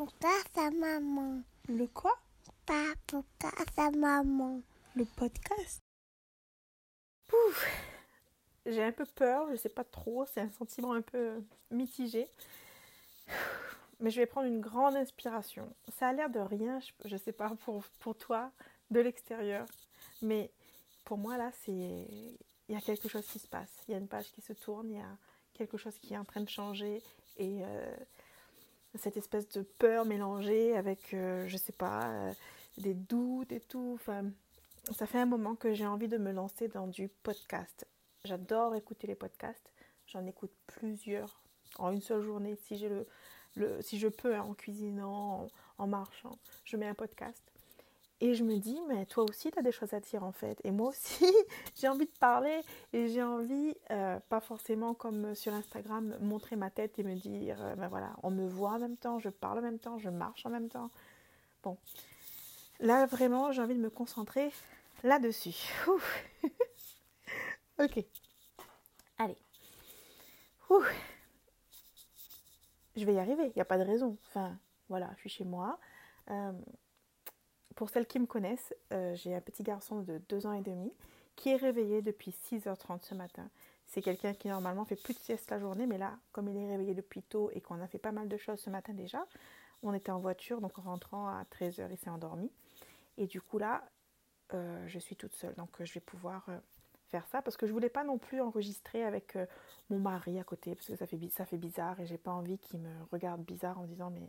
Papuka sa maman. Le quoi? Papuka sa maman. Le podcast? Pouf J'ai un peu peur, je sais pas trop, c'est un sentiment un peu mitigé. Mais je vais prendre une grande inspiration. Ça a l'air de rien, je, je sais pas pour, pour toi, de l'extérieur. Mais pour moi, là, c'est. Il y a quelque chose qui se passe. Il y a une page qui se tourne, il y a quelque chose qui est en train de changer. Et euh, cette espèce de peur mélangée avec, euh, je sais pas, euh, des doutes et tout. Enfin, ça fait un moment que j'ai envie de me lancer dans du podcast. J'adore écouter les podcasts. J'en écoute plusieurs en une seule journée. Si, le, le, si je peux, hein, en cuisinant, en marchant, je mets un podcast. Et je me dis, mais toi aussi, tu as des choses à dire en fait. Et moi aussi, j'ai envie de parler et j'ai envie, euh, pas forcément comme sur Instagram, montrer ma tête et me dire, euh, ben voilà, on me voit en même temps, je parle en même temps, je marche en même temps. Bon, là vraiment, j'ai envie de me concentrer là-dessus. ok. Allez. Ouh. Je vais y arriver, il n'y a pas de raison. Enfin, voilà, je suis chez moi. Euh, pour celles qui me connaissent, euh, j'ai un petit garçon de 2 ans et demi qui est réveillé depuis 6h30 ce matin. C'est quelqu'un qui normalement fait plus de sieste la journée, mais là, comme il est réveillé depuis tôt et qu'on a fait pas mal de choses ce matin déjà, on était en voiture, donc en rentrant à 13h, il s'est endormi. Et du coup là, euh, je suis toute seule, donc euh, je vais pouvoir faire ça parce que je voulais pas non plus enregistrer avec mon mari à côté parce que ça fait, ça fait bizarre et j'ai pas envie qu'il me regarde bizarre en disant mais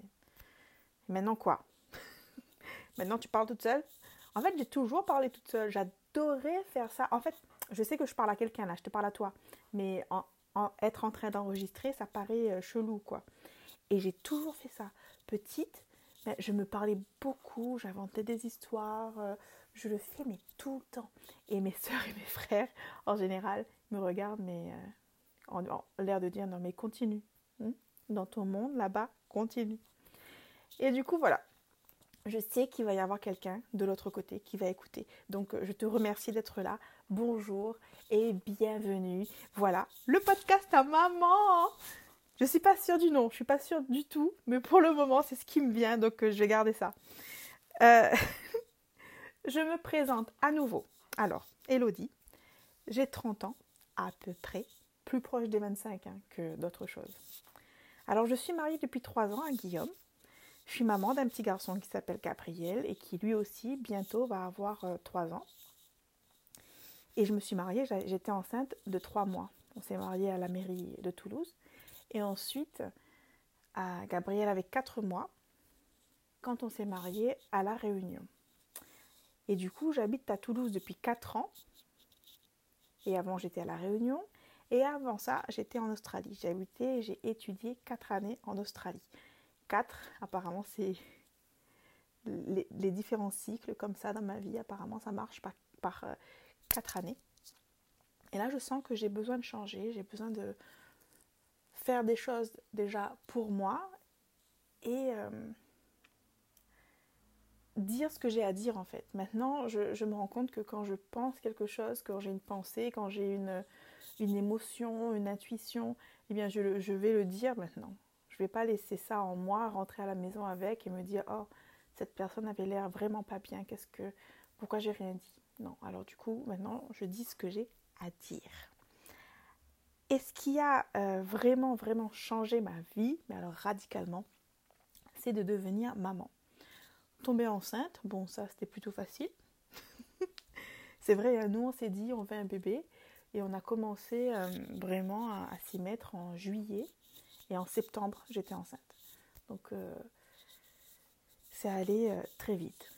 maintenant quoi? Maintenant, tu parles toute seule? En fait, j'ai toujours parlé toute seule. J'adorais faire ça. En fait, je sais que je parle à quelqu'un là, je te parle à toi. Mais être en train d'enregistrer, ça paraît euh, chelou, quoi. Et j'ai toujours fait ça. Petite, ben, je me parlais beaucoup, j'inventais des histoires. euh, je le fais, mais tout le temps. Et mes soeurs et mes frères, en général, me regardent, mais euh, en, l'air de dire non, mais continue. hein. Dans ton monde, là-bas, continue. Et du coup, voilà je sais qu'il va y avoir quelqu'un de l'autre côté qui va écouter. Donc euh, je te remercie d'être là. Bonjour et bienvenue. Voilà, le podcast à maman. Je suis pas sûre du nom, je suis pas sûre du tout, mais pour le moment c'est ce qui me vient, donc euh, je vais garder ça. Euh, je me présente à nouveau. Alors, Elodie, j'ai 30 ans à peu près, plus proche des 25 hein, que d'autres choses. Alors je suis mariée depuis 3 ans à Guillaume. Je suis maman d'un petit garçon qui s'appelle Gabriel et qui lui aussi bientôt va avoir euh, 3 ans. Et je me suis mariée, j'étais enceinte de 3 mois. On s'est mariés à la mairie de Toulouse. Et ensuite, à Gabriel avait 4 mois quand on s'est mariés à La Réunion. Et du coup, j'habite à Toulouse depuis 4 ans. Et avant, j'étais à La Réunion. Et avant ça, j'étais en Australie. J'ai habité j'ai étudié 4 années en Australie. 4, apparemment, c'est les, différents cycles comme ça dans ma vie. Apparemment, ça marche par, par 4 années. Et là, je sens que j'ai besoin de changer. J'ai besoin de faire des choses déjà pour moi et euh, dire ce que j'ai à dire en fait. Maintenant, je, me rends compte que quand je pense quelque chose, quand j'ai une pensée, quand j'ai une, une émotion, une intuition, eh bien, je vais le dire maintenant. Vais pas laisser ça en moi, rentrer à la maison avec et me dire oh cette personne avait l'air vraiment pas bien. Qu'est-ce que pourquoi j'ai rien dit? Non. Alors du coup maintenant je dis ce que j'ai à dire. Et ce qui a euh, vraiment vraiment changé ma vie, mais alors radicalement, c'est de devenir maman. Tomber enceinte, bon ça c'était plutôt facile. c'est vrai, hein, nous on s'est dit on veut un bébé et on a commencé euh, vraiment à s'y mettre en juillet. Et en septembre, j'étais enceinte. Donc, euh, c'est allé euh, très vite.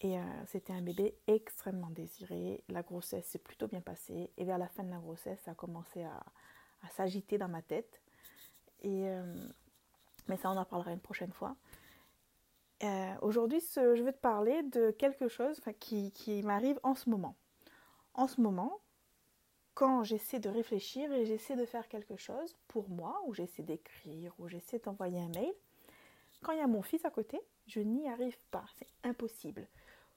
Et euh, c'était un bébé extrêmement désiré. La grossesse s'est plutôt bien passée. Et vers la fin de la grossesse, ça a commencé à, s'agiter dans ma tête. Et, mais ça, on en parlera une prochaine fois. Aujourd'hui, je vais te parler de quelque chose qui m'arrive en ce moment. En ce moment, quand j'essaie de réfléchir et j'essaie de faire quelque chose pour moi, ou j'essaie d'écrire, ou j'essaie d'envoyer un mail, quand il y a mon fils à côté, je n'y arrive pas, c'est impossible.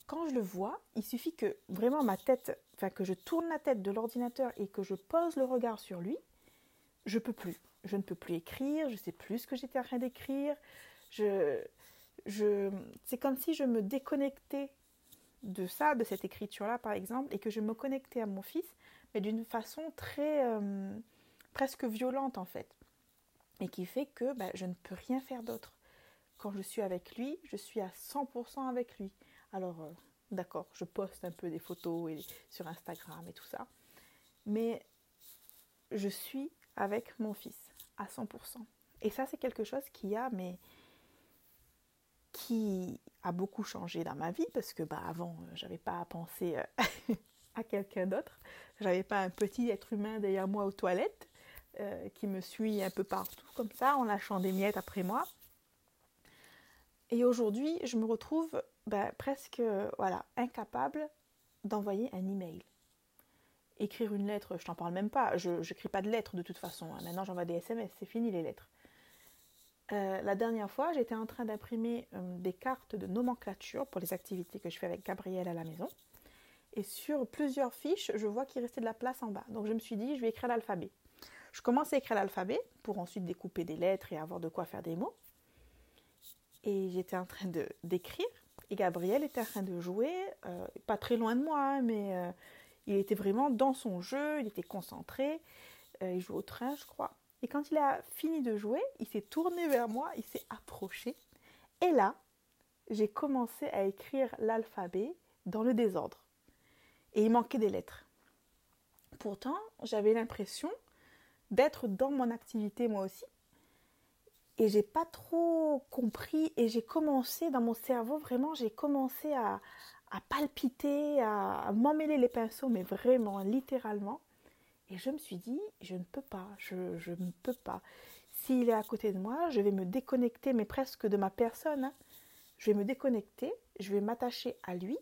Quand je le vois, il suffit que vraiment ma tête, enfin que je tourne la tête de l'ordinateur et que je pose le regard sur lui, je peux plus. Je ne peux plus écrire, je sais plus ce que j'étais en train d'écrire, je, c'est comme si je me déconnectais de ça, de cette écriture-là par exemple, et que je me connectais à mon fils, mais d'une façon très euh, presque violente en fait, et qui fait que bah, je ne peux rien faire d'autre. Quand je suis avec lui, je suis à 100% avec lui. Alors, euh, d'accord, je poste un peu des photos sur Instagram et tout ça, mais je suis avec mon fils à 100%. Et ça, c'est quelque chose qui a, mais qui a beaucoup changé dans ma vie parce que bah, avant, j'avais pas à penser euh, à quelqu'un d'autre. J'avais pas un petit être humain derrière moi aux toilettes euh, qui me suit un peu partout comme ça en lâchant des miettes après moi. Et aujourd'hui, je me retrouve bah, presque incapable d'envoyer un email. Écrire une lettre, je t'en parle même pas. Je n'écris pas de lettres de toute façon. Hein. Maintenant, j'envoie des SMS, c'est fini les lettres. Euh, la dernière fois, j'étais en train d'imprimer euh, des cartes de nomenclature pour les activités que je fais avec Gabriel à la maison. Et sur plusieurs fiches, je vois qu'il restait de la place en bas. Donc je me suis dit, je vais écrire l'alphabet. Je commence à écrire l'alphabet pour ensuite découper des lettres et avoir de quoi faire des mots. Et j'étais en train d'écrire. Et Gabriel était en train de jouer, euh, pas très loin de moi, mais il était vraiment dans son jeu, il était concentré. il joue au train, je crois. Et quand il a fini de jouer, il s'est tourné vers moi, il s'est approché. Et là, j'ai commencé à écrire l'alphabet dans le désordre. Et il manquait des lettres. Pourtant, j'avais l'impression d'être dans mon activité moi aussi. Et j'ai pas trop compris et j'ai commencé dans mon cerveau, vraiment, j'ai commencé à, palpiter, à m'emmêler les pinceaux, mais vraiment, littéralement. Et je me suis dit, je ne peux pas, je, ne peux pas. S'il est à côté de moi, je vais me déconnecter, mais presque de ma personne. Hein. Je vais me déconnecter, je vais m'attacher à lui.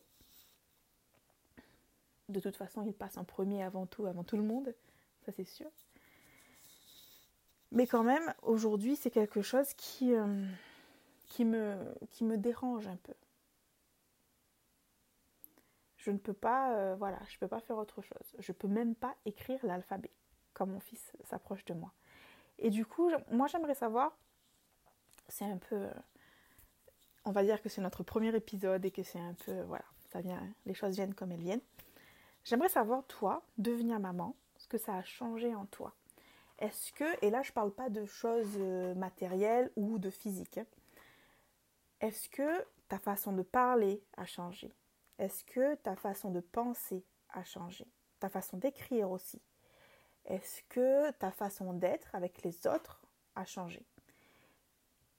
De toute façon, il passe en premier avant tout, avant tout le monde, ça c'est sûr. Mais quand même, aujourd'hui, c'est quelque chose qui, euh, me, dérange un peu je ne peux pas, euh, voilà, je peux pas faire autre chose. Je peux même pas écrire l'alphabet quand mon fils s'approche de moi. Et du coup, moi j'aimerais savoir, c'est un peu, euh, on va dire que c'est notre premier épisode et que c'est un peu, voilà, ça vient, les choses viennent comme elles viennent. J'aimerais savoir, toi, devenir maman, ce que ça a changé en toi. Est-ce que, et là je parle pas de choses euh, matérielles ou de physique, hein, est-ce que ta façon de parler a changé? Est-ce que ta façon de penser a changé? Ta façon d'écrire aussi? Est-ce que ta façon d'être avec les autres a changé?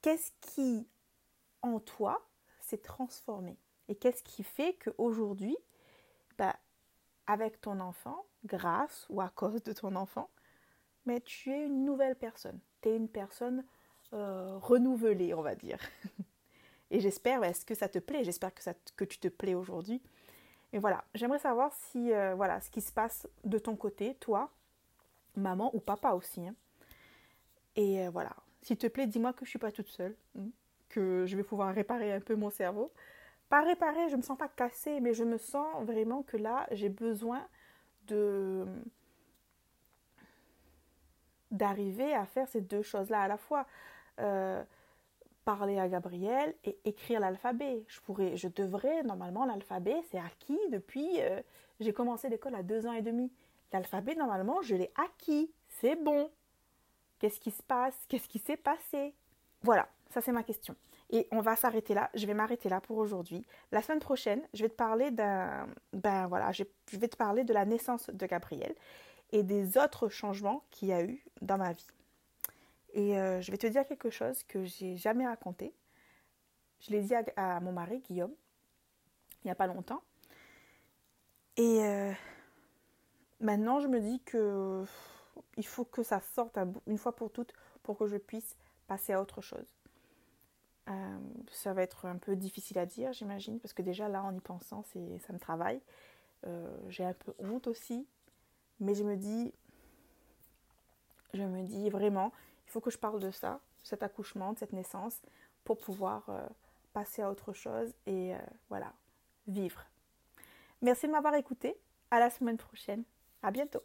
Qu'est-ce qui, en toi, s'est transformé? Et qu'est-ce qui fait qu'aujourd'hui, avec ton enfant, grâce ou à cause de ton enfant, mais tu es une nouvelle personne. Tu es une personne euh, renouvelée, on va dire. Et j'espère, est-ce que ça te plaît? J'espère que, que tu te plais aujourd'hui. Et voilà, j'aimerais savoir si, euh, voilà, ce qui se passe de ton côté, toi, maman ou papa aussi. Hein. Et euh, voilà, s'il te plaît, dis-moi que je ne suis pas toute seule, hein, que je vais pouvoir réparer un peu mon cerveau. Pas réparer, je me sens pas cassée, mais je me sens vraiment que là, j'ai besoin de d'arriver à faire ces deux choses-là à la fois. Euh, parler à Gabriel et écrire l'alphabet. Je pourrais, je devrais, normalement, l'alphabet, c'est acquis depuis, euh, j'ai commencé l'école à deux ans et demi. L'alphabet, normalement, je l'ai acquis. C'est bon. Qu'est-ce qui se passe? Qu'est-ce qui s'est passé? Voilà, ça c'est ma question. Et on va s'arrêter là. Je vais m'arrêter là pour aujourd'hui. La semaine prochaine, je vais te parler d'un, ben voilà, je vais te parler de la naissance de Gabriel et des autres changements qu'il y a eu dans ma vie. Et euh, je vais te dire quelque chose que j'ai jamais raconté. Je l'ai dit à, mon mari, Guillaume, il n'y a pas longtemps. Et euh, maintenant, je me dis que il faut que ça sorte une fois pour toutes pour que je puisse passer à autre chose. Euh, ça va être un peu difficile à dire, j'imagine, parce que déjà là, en y pensant, ça me travaille. j'ai un peu honte aussi, mais je me dis, je me dis vraiment, il faut que je parle de ça, cet accouchement, de cette naissance, pour pouvoir euh, passer à autre chose et euh, voilà, vivre. Merci de m'avoir écouté. À la semaine prochaine. À bientôt.